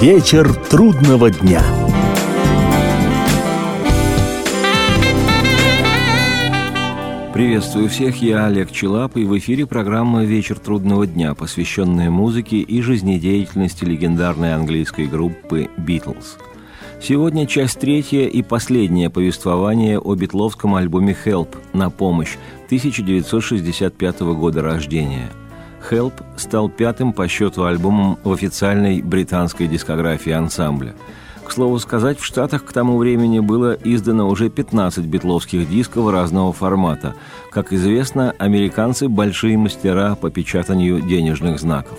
Вечер трудного дня. Приветствую всех, я Олег Челап, и в эфире программа «Вечер трудного дня», посвященная музыке и жизнедеятельности легендарной английской группы «Битлз». Сегодня часть третья и последнее повествование о битловском альбоме «Help» «На помощь» 1965 года рождения. «Help» стал пятым по счету альбомом в официальной британской дискографии ансамбля – к слову сказать, в Штатах к тому времени было издано уже 15 битловских дисков разного формата. Как известно, американцы – большие мастера по печатанию денежных знаков.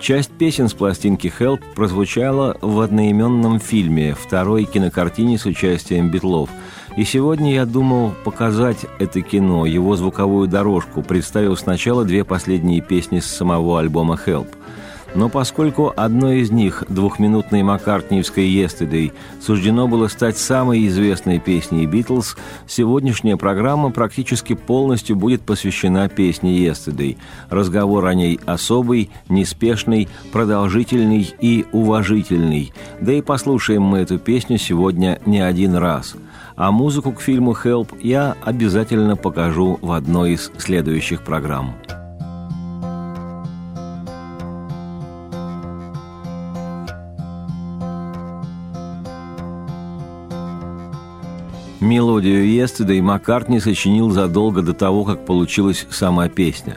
Часть песен с пластинки «Help» прозвучала в одноименном фильме, второй кинокартине с участием Битлов. И сегодня я думал показать это кино, его звуковую дорожку, представив сначала две последние песни с самого альбома «Help». Но поскольку одной из них, двухминутной маккартниевской «Yesterday», суждено было стать самой известной песней «Битлз», сегодняшняя программа практически полностью будет посвящена песне «Yesterday». Разговор о ней особый, неспешный, продолжительный и уважительный. Да и послушаем мы эту песню сегодня не один раз. А музыку к фильму «Help» я обязательно покажу в одной из следующих программ. Мелодию «Yesterday» Маккартни сочинил задолго до того, как получилась сама песня.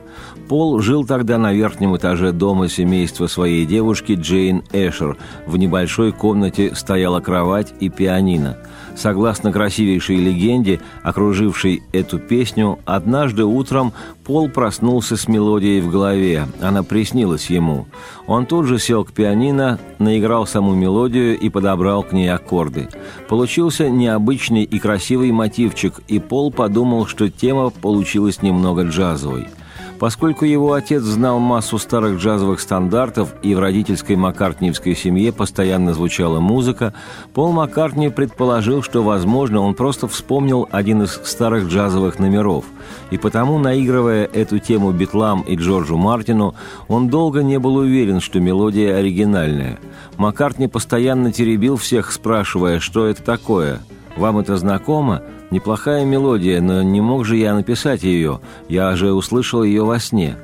Пол жил тогда на верхнем этаже дома семейства своей девушки Джейн Эшер. В небольшой комнате стояла кровать и пианино – Согласно красивейшей легенде, окружившей эту песню, однажды утром Пол проснулся с мелодией в голове. Она приснилась ему. Он тут же сел к пианино, наиграл саму мелодию и подобрал к ней аккорды. Получился необычный и красивый мотивчик, и Пол подумал, что тема получилась немного джазовой – Поскольку его отец знал массу старых джазовых стандартов и в родительской маккартниевской семье постоянно звучала музыка, Пол Маккартни предположил, что, возможно, он просто вспомнил один из старых джазовых номеров. И потому, наигрывая эту тему Битлам и Джорджу Мартину, он долго не был уверен, что мелодия оригинальная. Маккартни постоянно теребил всех, спрашивая, что это такое. «Вам это знакомо?» Неплохая мелодия, но не мог же я написать ее. Я же услышал ее во сне.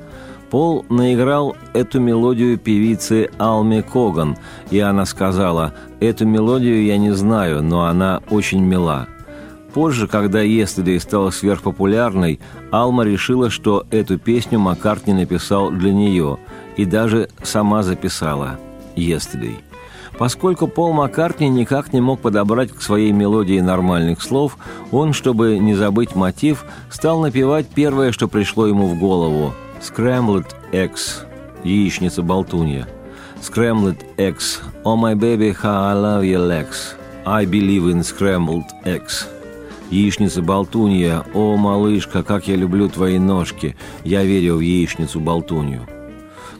Пол наиграл эту мелодию певице Алме Коган, и она сказала, «Эту мелодию я не знаю, но она очень мила». Позже, когда «Yesterday» стала сверхпопулярной, Алма решила, что эту песню Маккартни написал для нее, и даже сама записала «Yesterday». Поскольку Пол Маккартни никак не мог подобрать к своей мелодии нормальных слов, он, чтобы не забыть мотив, стал напевать первое, что пришло ему в голову – «Scrambled Eggs» – «Яичница-болтунья». «Scrambled Eggs» – «Oh my baby, how I love your legs» – «I believe in scrambled eggs» – «Яичница-болтунья» – «О, малышка, как я люблю твои ножки, я верю в яичницу-болтунью».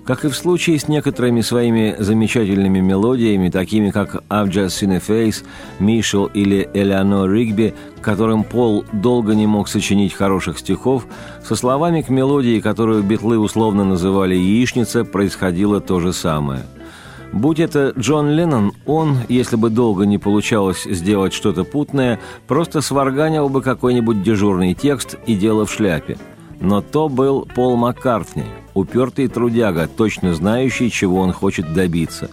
Как и в случае с некоторыми своими замечательными мелодиями, такими как «I've just seen a face», «Мишел» или «Элеонор Ригби», которым Пол долго не мог сочинить хороших стихов, со словами к мелодии, которую битлы условно называли «яичница», происходило то же самое – Будь это Джон Леннон, он, если бы долго не получалось сделать что-то путное, просто сварганил бы какой-нибудь дежурный текст и дело в шляпе. Но то был Пол Маккартни – упертый трудяга, точно знающий, чего он хочет добиться.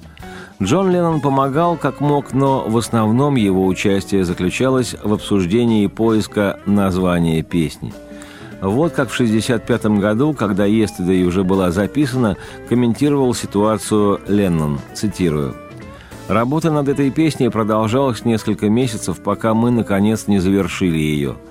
Джон Леннон помогал как мог, но в основном его участие заключалось в обсуждении поиска названия песни. Вот как в 1965 году, когда «Yesterday» уже была записана, комментировал ситуацию Леннон, цитирую. «Работа над этой песней продолжалась несколько месяцев, пока мы, наконец, не завершили ее –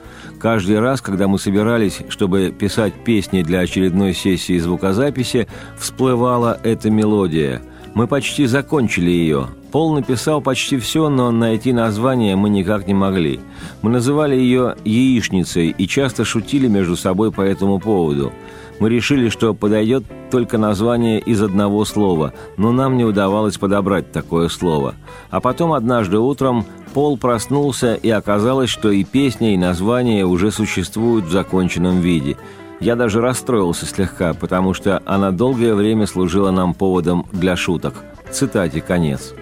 Каждый раз, когда мы собирались, чтобы писать песни для очередной сессии звукозаписи, всплывала эта мелодия. Мы почти закончили ее. Пол написал почти все, но найти название мы никак не могли. Мы называли ее «яичницей» и часто шутили между собой по этому поводу. Мы решили, что подойдет только название из одного слова, но нам не удавалось подобрать такое слово. А потом однажды утром Пол проснулся, и оказалось, что и песня, и название уже существуют в законченном виде. Я даже расстроился слегка, потому что она долгое время служила нам поводом для шуток. Цитате конец.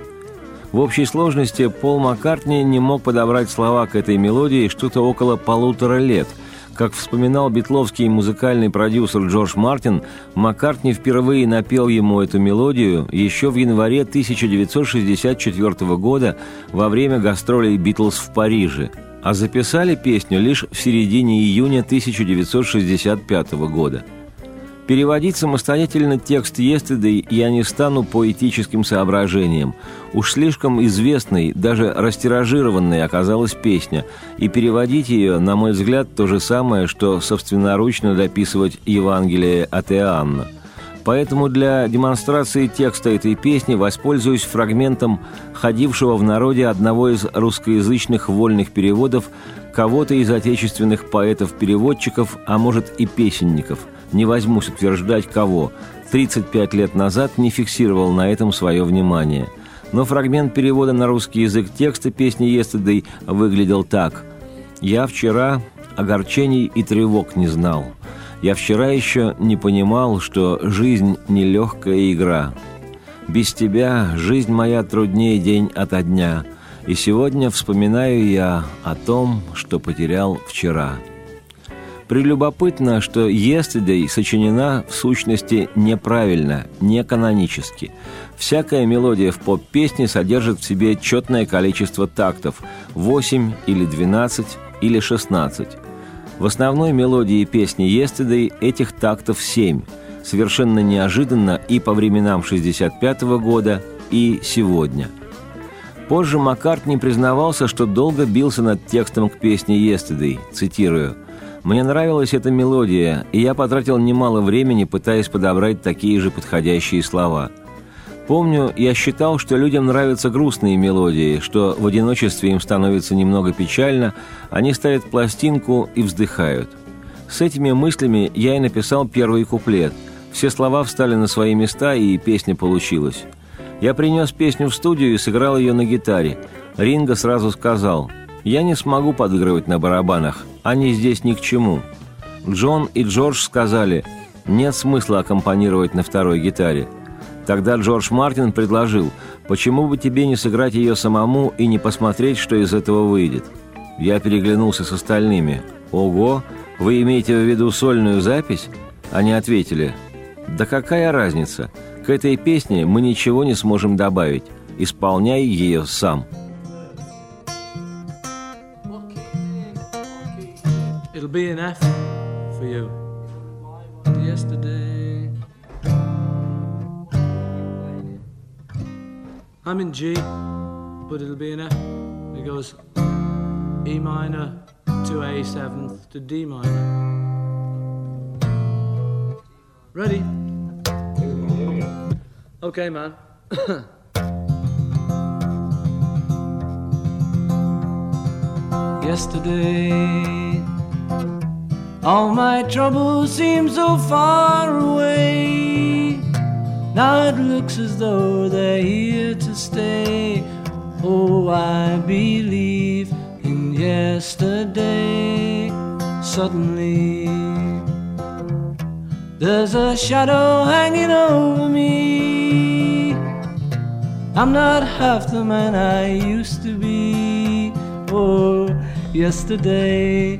В общей сложности Пол Маккартни не мог подобрать слова к этой мелодии что-то около полутора лет. Как вспоминал битловский музыкальный продюсер Джордж Мартин, Маккартни впервые напел ему эту мелодию еще в январе 1964 года во время гастролей «Битлз» в Париже, а записали песню лишь в середине июня 1965 года – Переводить самостоятельно текст «Yesterday» я не стану по этическим соображениям. Уж слишком известной, даже растиражированной оказалась песня, и переводить ее, на мой взгляд, то же самое, что собственноручно дописывать Евангелие от Иоанна. Поэтому для демонстрации текста этой песни воспользуюсь фрагментом ходившего в народе одного из русскоязычных вольных переводов кого-то из отечественных поэтов-переводчиков, а может и песенников – не возьмусь утверждать кого, 35 лет назад не фиксировал на этом свое внимание. Но фрагмент перевода на русский язык текста песни «Yesterday» выглядел так. «Я вчера огорчений и тревог не знал. Я вчера еще не понимал, что жизнь – нелегкая игра. Без тебя жизнь моя труднее день ото дня, и сегодня вспоминаю я о том, что потерял вчера». Прелюбопытно, что «Yesterday» сочинена в сущности неправильно, не канонически. Всякая мелодия в поп-песне содержит в себе четное количество тактов – 8 или 12 или 16. В основной мелодии песни «Yesterday» этих тактов 7, совершенно неожиданно и по временам 65 -го года, и сегодня – Позже Маккартни признавался, что долго бился над текстом к песне «Yesterday», цитирую, мне нравилась эта мелодия, и я потратил немало времени, пытаясь подобрать такие же подходящие слова. Помню, я считал, что людям нравятся грустные мелодии, что в одиночестве им становится немного печально, они ставят пластинку и вздыхают. С этими мыслями я и написал первый куплет. Все слова встали на свои места, и песня получилась. Я принес песню в студию и сыграл ее на гитаре. Ринго сразу сказал – я не смогу подыгрывать на барабанах, они здесь ни к чему. Джон и Джордж сказали, нет смысла аккомпанировать на второй гитаре. Тогда Джордж Мартин предложил, почему бы тебе не сыграть ее самому и не посмотреть, что из этого выйдет. Я переглянулся с остальными. «Ого, вы имеете в виду сольную запись?» Они ответили, «Да какая разница? К этой песне мы ничего не сможем добавить. Исполняй ее сам». Be an F for you. Yesterday. I'm in G, but it'll be an F. It goes E minor to A seventh to D minor. Ready? Okay, man. Yesterday all my troubles seem so far away. Now it looks as though they're here to stay. Oh, I believe in yesterday. Suddenly, there's a shadow hanging over me. I'm not half the man I used to be. Oh, yesterday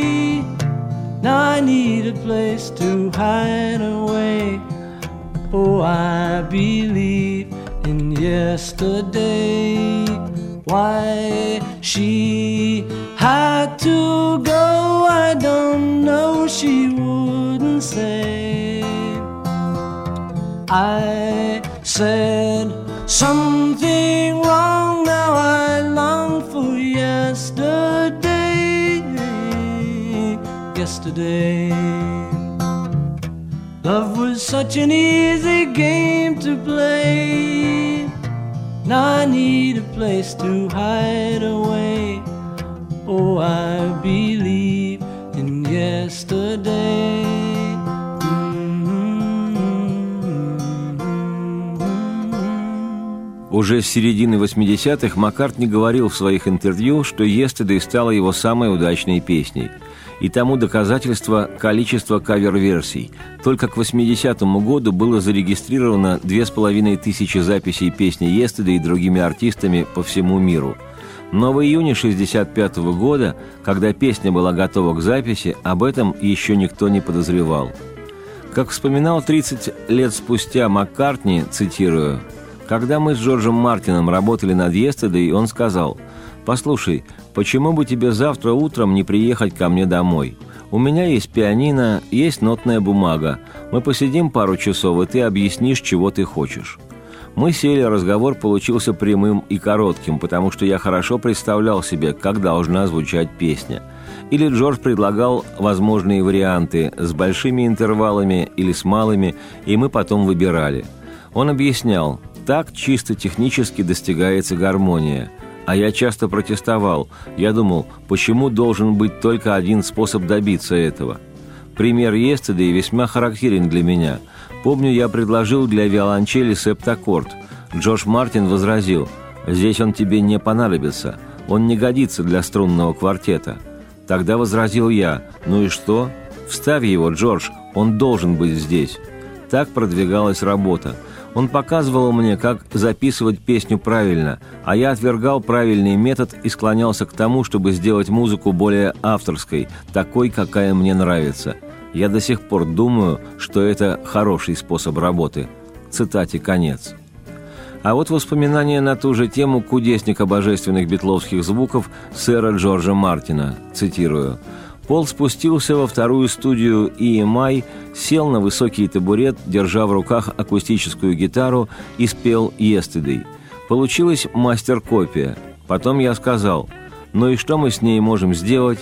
Now I need a place to hide away. Oh, I believe in yesterday. Why she had to go, I don't know, she wouldn't say. I said something yesterday. Love was such an easy game to play. Now I need a place to hide away. Oh, I believe in yesterday. Уже с середины 80-х Маккартни говорил в своих интервью, что «Yesterday» стала его самой удачной песней. И тому доказательство количество кавер-версий. Только к 80-му году было зарегистрировано 2500 записей песни «Yesterday» другими артистами по всему миру. Но в июне 65 -го года, когда песня была готова к записи, об этом еще никто не подозревал. Как вспоминал 30 лет спустя Маккартни, цитирую, когда мы с Джорджем Мартином работали над «Естедой», он сказал, «Послушай, почему бы тебе завтра утром не приехать ко мне домой? У меня есть пианино, есть нотная бумага. Мы посидим пару часов, и ты объяснишь, чего ты хочешь». Мы сели, разговор получился прямым и коротким, потому что я хорошо представлял себе, как должна звучать песня. Или Джордж предлагал возможные варианты с большими интервалами или с малыми, и мы потом выбирали. Он объяснял, так чисто технически достигается гармония. А я часто протестовал. Я думал, почему должен быть только один способ добиться этого? Пример Естеды весьма характерен для меня. Помню, я предложил для виолончели септаккорд. Джош Мартин возразил, «Здесь он тебе не понадобится. Он не годится для струнного квартета». Тогда возразил я, «Ну и что? Вставь его, Джордж, он должен быть здесь». Так продвигалась работа – он показывал мне, как записывать песню правильно, а я отвергал правильный метод и склонялся к тому, чтобы сделать музыку более авторской, такой, какая мне нравится. Я до сих пор думаю, что это хороший способ работы. Цитате конец. А вот воспоминания на ту же тему кудесника божественных битловских звуков сэра Джорджа Мартина. Цитирую. Пол спустился во вторую студию EMI, сел на высокий табурет, держа в руках акустическую гитару и спел «Yesterday». Получилась мастер-копия. Потом я сказал, ну и что мы с ней можем сделать?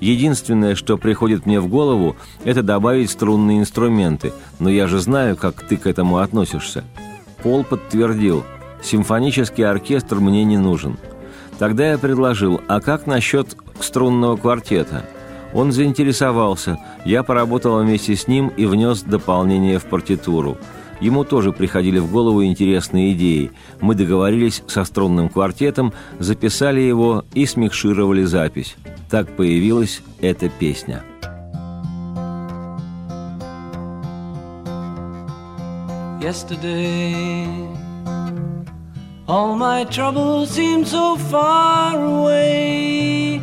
Единственное, что приходит мне в голову, это добавить струнные инструменты, но я же знаю, как ты к этому относишься. Пол подтвердил, симфонический оркестр мне не нужен. Тогда я предложил, а как насчет струнного квартета – он заинтересовался, я поработал вместе с ним и внес дополнение в партитуру. Ему тоже приходили в голову интересные идеи. Мы договорились со струнным квартетом, записали его и смикшировали запись. Так появилась эта песня. Yesterday, all my troubles seem so far away.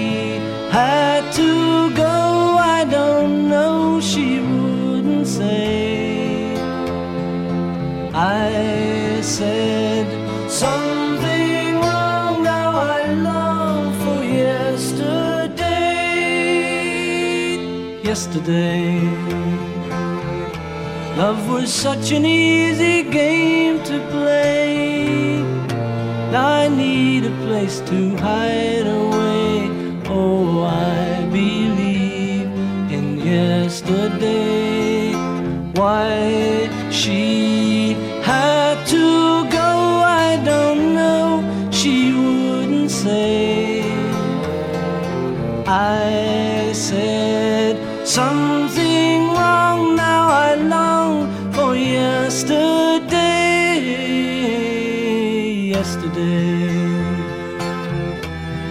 had to go, I don't know, she wouldn't say. I said something wrong, now I long for yesterday. Yesterday, love was such an easy game to play. I need a place to hide away. I believe in yesterday. Why she had to go, I don't know. She wouldn't say. I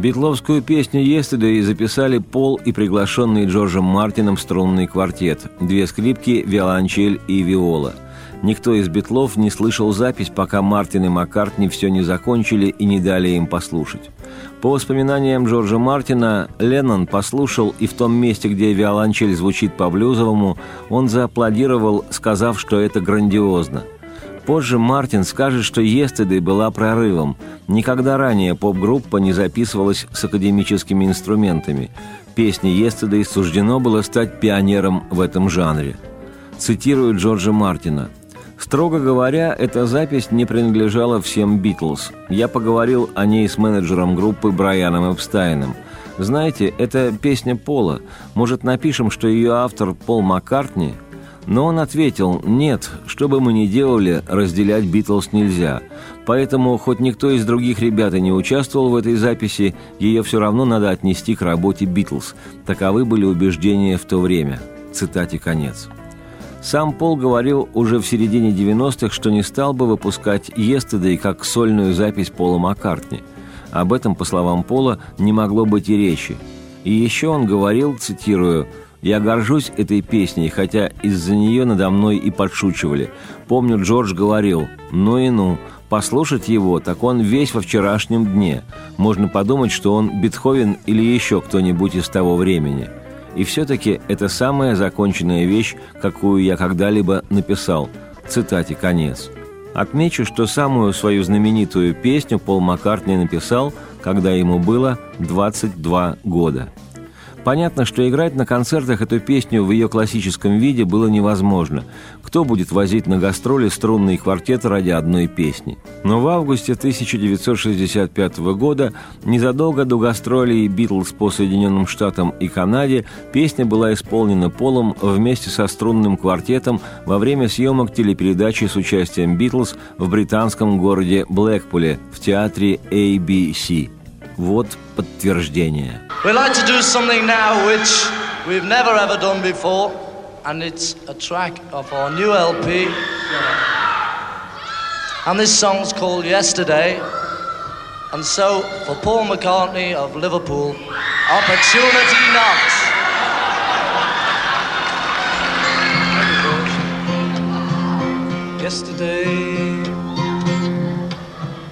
Битловскую песню «Yesterday» записали Пол и приглашенный Джорджем Мартином струнный квартет, две скрипки, виолончель и виола. Никто из Битлов не слышал запись, пока Мартин и Маккартни все не закончили и не дали им послушать. По воспоминаниям Джорджа Мартина, Леннон послушал, и в том месте, где виолончель звучит по-блюзовому, он зааплодировал, сказав, что это грандиозно – Позже Мартин скажет, что «Естеды» была прорывом. Никогда ранее поп-группа не записывалась с академическими инструментами. Песне «Естеды» суждено было стать пионером в этом жанре. Цитирую Джорджа Мартина. Строго говоря, эта запись не принадлежала всем «Битлз». Я поговорил о ней с менеджером группы Брайаном Эпстайном. Знаете, это песня Пола. Может, напишем, что ее автор Пол Маккартни – но он ответил, нет, что бы мы ни делали, разделять Битлз нельзя. Поэтому, хоть никто из других ребят и не участвовал в этой записи, ее все равно надо отнести к работе Битлз. Таковы были убеждения в то время. Цитате конец. Сам Пол говорил уже в середине 90-х, что не стал бы выпускать «Естедей» как сольную запись Пола Маккартни. Об этом, по словам Пола, не могло быть и речи. И еще он говорил, цитирую, я горжусь этой песней, хотя из-за нее надо мной и подшучивали. Помню, Джордж говорил «ну и ну». Послушать его, так он весь во вчерашнем дне. Можно подумать, что он Бетховен или еще кто-нибудь из того времени. И все-таки это самая законченная вещь, какую я когда-либо написал. Цитате конец. Отмечу, что самую свою знаменитую песню Пол Маккартни написал, когда ему было 22 года. Понятно, что играть на концертах эту песню в ее классическом виде было невозможно. Кто будет возить на гастроли струнный квартет ради одной песни? Но в августе 1965 года, незадолго до гастролей «Битлз» по Соединенным Штатам и Канаде, песня была исполнена Полом вместе со струнным квартетом во время съемок телепередачи с участием «Битлз» в британском городе Блэкпуле в театре ABC. Вот подтверждение. We'd like to do something now which we've never ever done before, and it's a track of our new LP. And this song's called Yesterday. And so, for Paul McCartney of Liverpool, Opportunity Knocks. Yesterday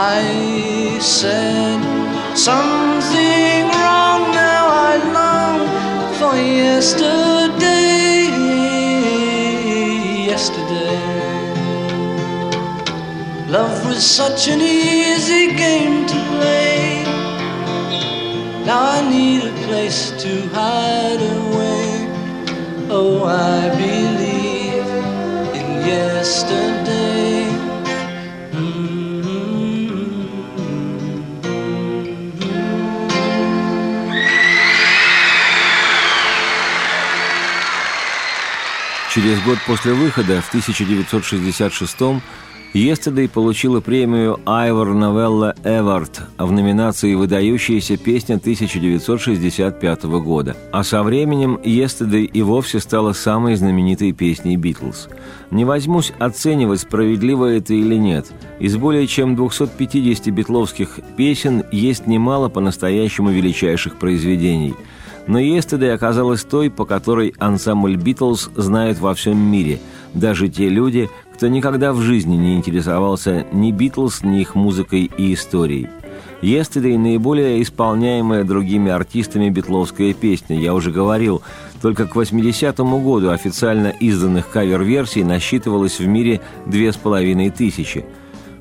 I said something wrong. Now I long for yesterday. Yesterday. Love was such an easy game to play. Now I need a place to hide away. Oh I believe in yesterday Через год после выхода, в 1966 Yesterday получила премию Айвор Новелла Эвард в номинации «Выдающаяся песня 1965 года». А со временем Yesterday и вовсе стала самой знаменитой песней Битлз. Не возьмусь оценивать, справедливо это или нет. Из более чем 250 битловских песен есть немало по-настоящему величайших произведений – но Yesterday оказалась той, по которой ансамбль «Битлз» знает во всем мире, даже те люди, кто никогда в жизни не интересовался ни «Битлз», ни их музыкой и историей. «Yesterday» – наиболее исполняемая другими артистами битловская песня, я уже говорил. Только к 80-му году официально изданных кавер-версий насчитывалось в мире две с половиной тысячи –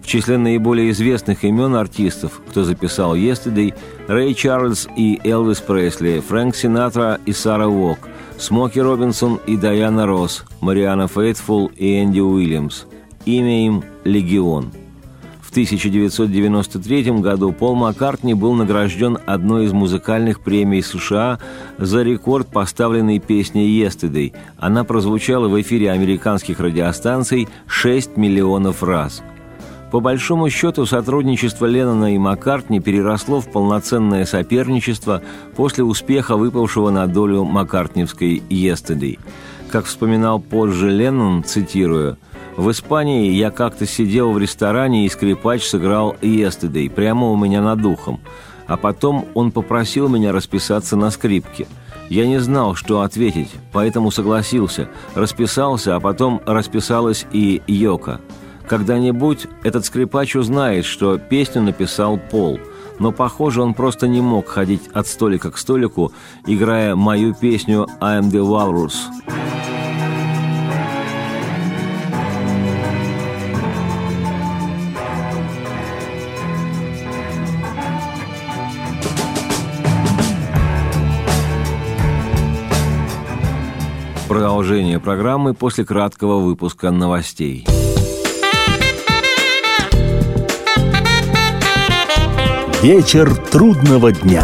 в числе наиболее известных имен артистов, кто записал «Yesterday», Рэй Чарльз и Элвис Пресли, Фрэнк Синатра и Сара Уок, Смоки Робинсон и Дайана Росс, Мариана Фейтфул и Энди Уильямс. Имя им «Легион». В 1993 году Пол Маккартни был награжден одной из музыкальных премий США за рекорд поставленной песни «Yesterday». Она прозвучала в эфире американских радиостанций 6 миллионов раз – по большому счету, сотрудничество Леннона и Маккартни переросло в полноценное соперничество после успеха, выпавшего на долю маккартневской «Yesterday». Как вспоминал позже Леннон, цитирую, «В Испании я как-то сидел в ресторане, и скрипач сыграл «Yesterday» прямо у меня над духом. А потом он попросил меня расписаться на скрипке. Я не знал, что ответить, поэтому согласился, расписался, а потом расписалась и Йока – когда-нибудь этот скрипач узнает, что песню написал Пол, но, похоже, он просто не мог ходить от столика к столику, играя мою песню «I'm the Walrus». Продолжение программы после краткого выпуска новостей. Вечер трудного дня.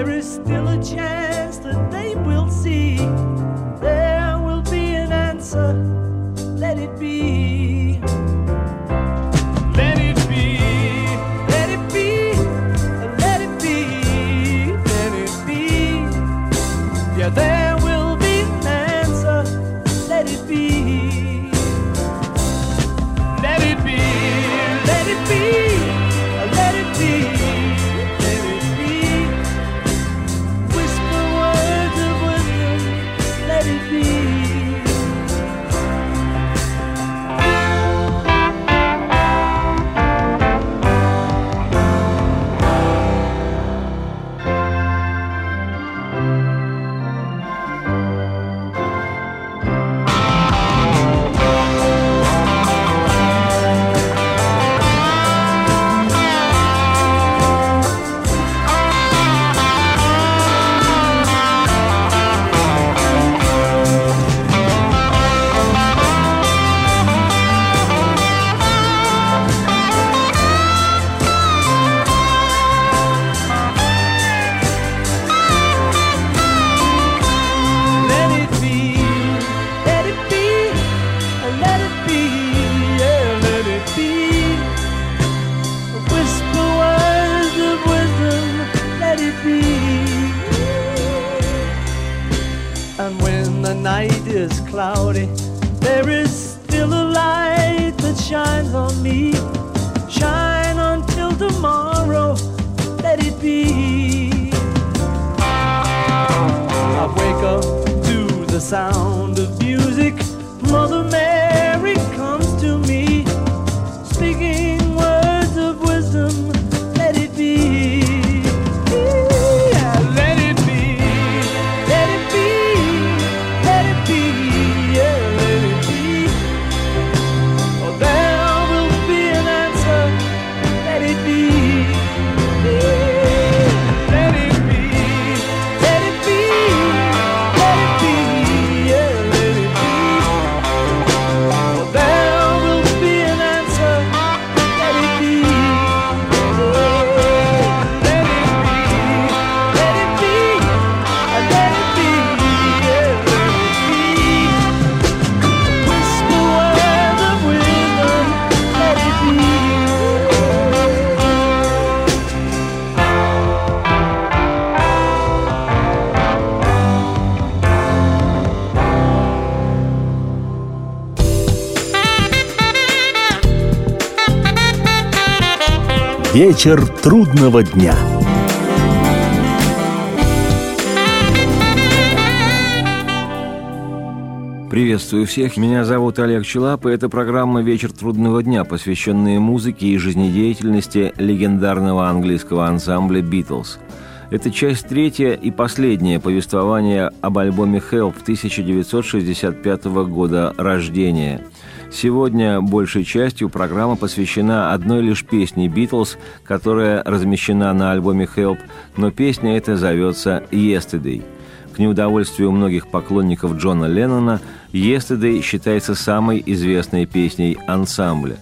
there is still a chance that they will see. Вечер трудного дня. Приветствую всех, меня зовут Олег Челап, и это программа «Вечер трудного дня», посвященная музыке и жизнедеятельности легендарного английского ансамбля «Битлз». Это часть третья и последняя повествование об альбоме «Help» 1965 года рождения. Сегодня большей частью программа посвящена одной лишь песне «Битлз», которая размещена на альбоме «Help», но песня эта зовется «Yesterday». К неудовольствию многих поклонников Джона Леннона, «Yesterday» считается самой известной песней ансамбля.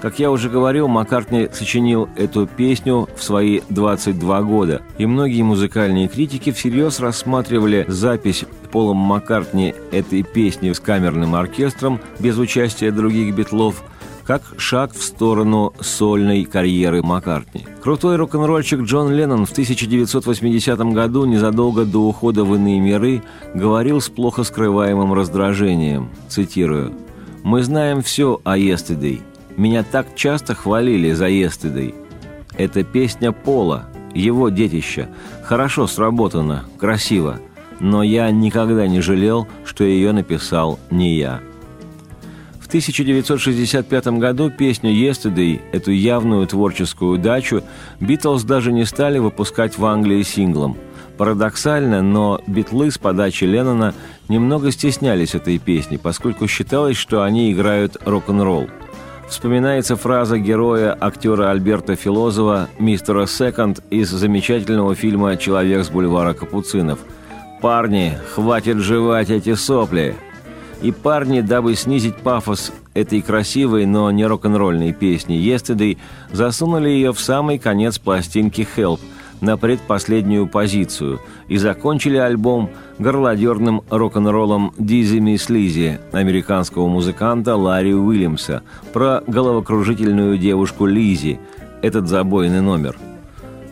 Как я уже говорил, Маккартни сочинил эту песню в свои 22 года, и многие музыкальные критики всерьез рассматривали запись Полом Маккартни этой песни с камерным оркестром без участия других битлов – как шаг в сторону сольной карьеры Маккартни. Крутой рок-н-ролльщик Джон Леннон в 1980 году, незадолго до ухода в иные миры, говорил с плохо скрываемым раздражением, цитирую, «Мы знаем все о Yesterday. Меня так часто хвалили за Yesterday. Это песня Пола, его детища. Хорошо сработано, красиво. Но я никогда не жалел, что ее написал не я». В 1965 году песню «Yesterday», эту явную творческую удачу, Битлз даже не стали выпускать в Англии синглом. Парадоксально, но битлы с подачи Леннона немного стеснялись этой песни, поскольку считалось, что они играют рок-н-ролл. Вспоминается фраза героя актера Альберта Филозова, мистера Секонд из замечательного фильма «Человек с бульвара Капуцинов». «Парни, хватит жевать эти сопли!» И парни, дабы снизить пафос этой красивой, но не рок-н-ролльной песни «Yesterday», засунули ее в самый конец пластинки «Help», на предпоследнюю позицию и закончили альбом горлодерным рок-н-роллом «Дизи Мисс Лизи» американского музыканта Ларри Уильямса про головокружительную девушку Лизи, этот забойный номер.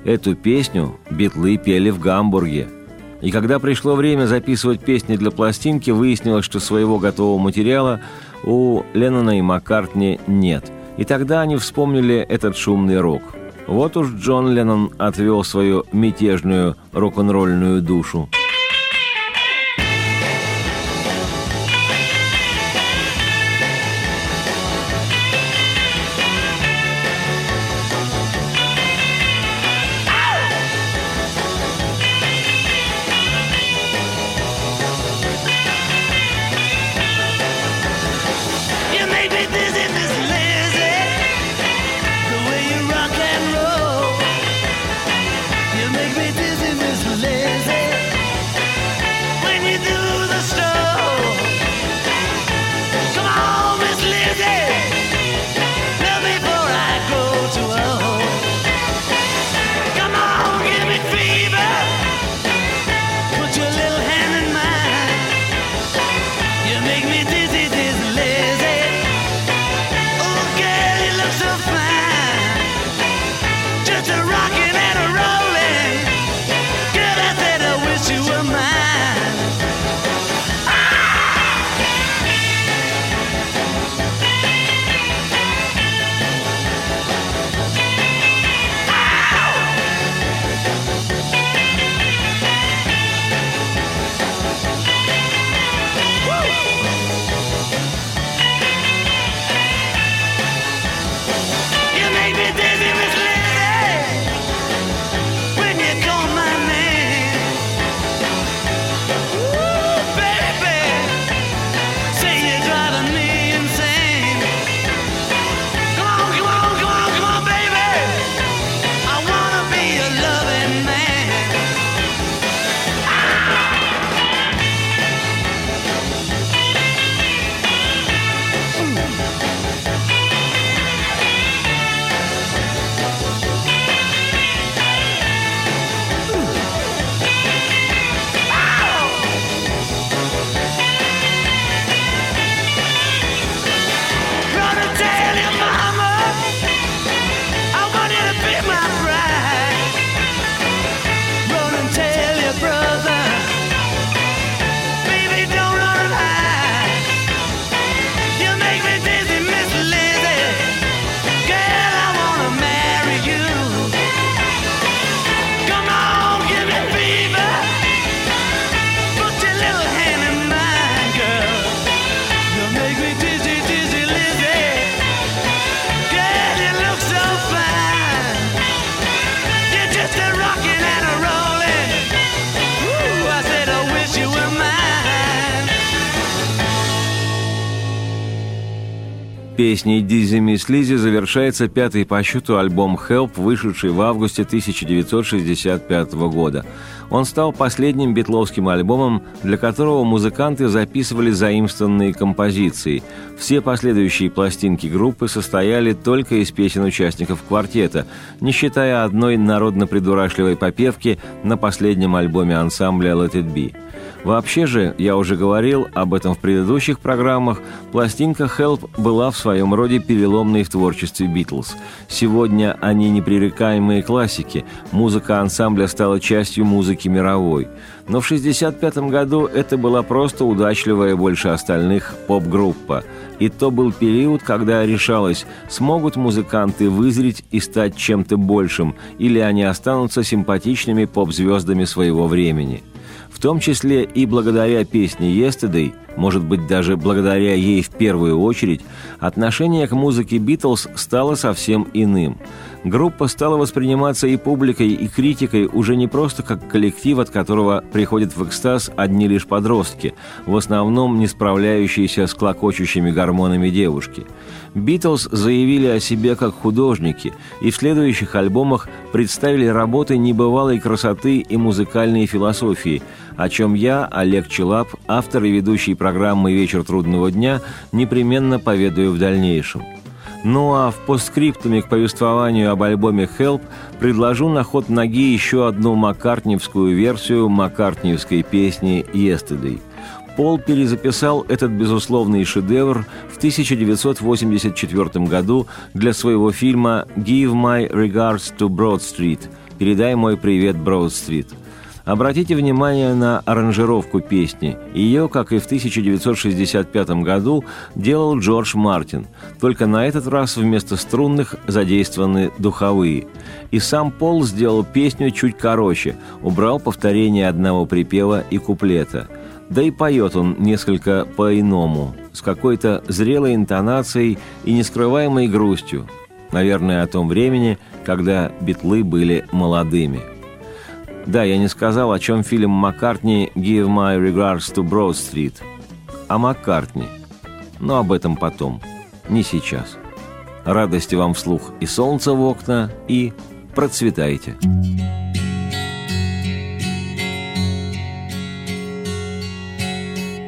Эту песню битлы пели в Гамбурге – и когда пришло время записывать песни для пластинки, выяснилось, что своего готового материала у Леннона и Маккартни нет. И тогда они вспомнили этот шумный рок. Вот уж Джон Леннон отвел свою мятежную рок-н-ролльную душу. Песней Дизи Мисс Лизи завершается пятый по счету альбом «Help», вышедший в августе 1965 года. Он стал последним битловским альбомом, для которого музыканты записывали заимствованные композиции. Все последующие пластинки группы состояли только из песен участников квартета, не считая одной народно-придурашливой попевки на последнем альбоме ансамбля «Let It Be». Вообще же, я уже говорил об этом в предыдущих программах, пластинка «Help» была в своем роде переломной в творчестве «Битлз». Сегодня они непререкаемые классики, музыка ансамбля стала частью музыки мировой. Но в 1965 году это была просто удачливая больше остальных поп-группа. И то был период, когда решалось, смогут музыканты вызреть и стать чем-то большим, или они останутся симпатичными поп-звездами своего времени – в том числе и благодаря песне «Yesterday», может быть, даже благодаря ей в первую очередь, отношение к музыке «Битлз» стало совсем иным. Группа стала восприниматься и публикой, и критикой уже не просто как коллектив, от которого приходят в экстаз одни лишь подростки, в основном не справляющиеся с клокочущими гормонами девушки – Битлз заявили о себе как художники и в следующих альбомах представили работы небывалой красоты и музыкальной философии, о чем я, Олег Челап, автор и ведущий программы «Вечер трудного дня», непременно поведаю в дальнейшем. Ну а в постскриптуме к повествованию об альбоме «Help» предложу на ход ноги еще одну маккартневскую версию маккартниевской песни «Yesterday». Пол перезаписал этот безусловный шедевр в 1984 году для своего фильма «Give my regards to Broad Street» «Передай мой привет Броуд-стрит». Обратите внимание на аранжировку песни. Ее, как и в 1965 году, делал Джордж Мартин. Только на этот раз вместо струнных задействованы духовые. И сам Пол сделал песню чуть короче, убрал повторение одного припева и куплета – да и поет он несколько по-иному, с какой-то зрелой интонацией и нескрываемой грустью, наверное, о том времени, когда битлы были молодыми. Да, я не сказал, о чем фильм Маккартни «Give my regards to Broad Street». О Маккартни. Но об этом потом, не сейчас. Радости вам вслух и солнца в окна, и процветайте. Процветайте.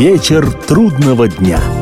Вечер трудного дня.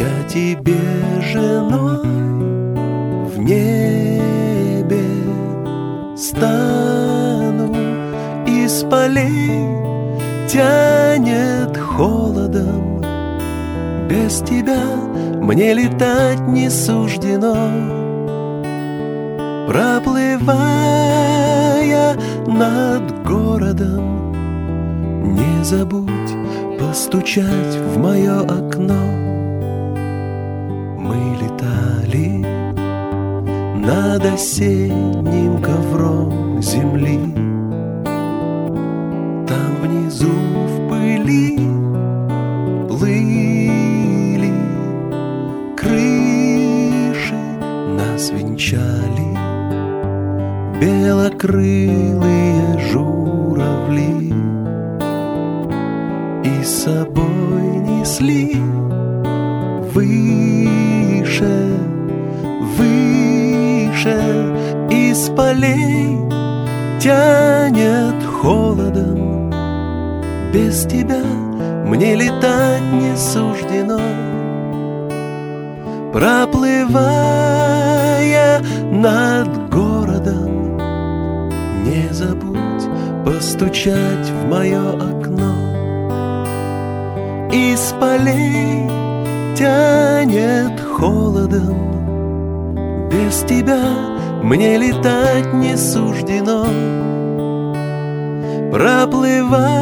Я тебе женой в небе стану. Из полей тянет холодом. Без тебя мне летать не суждено. Проплывая над городом Не забудь постучать в мое окно летали над осенним ковром земли. Там внизу в пыли плыли крыши Нас венчали белокрылые журавли. И с собой несли выше, выше Из полей тянет холодом. Без тебя мне летать не суждено. Проплывая над городом Не забудь постучать в мое окно. Из полей тянет холодом. Без тебя мне летать не суждено. Проплывая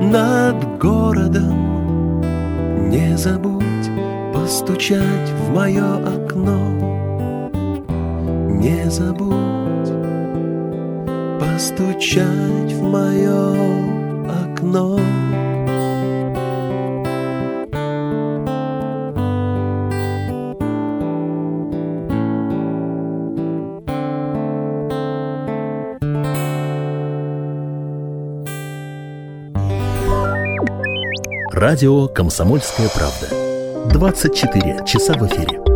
над городом Не забудь постучать в мое окно. Не забудь постучать в мое окно Радио «Комсомольская правда». 24 часа в эфире.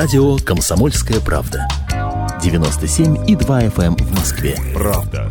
Радио «Комсомольская правда». 97,2 FM в Москве. Правда.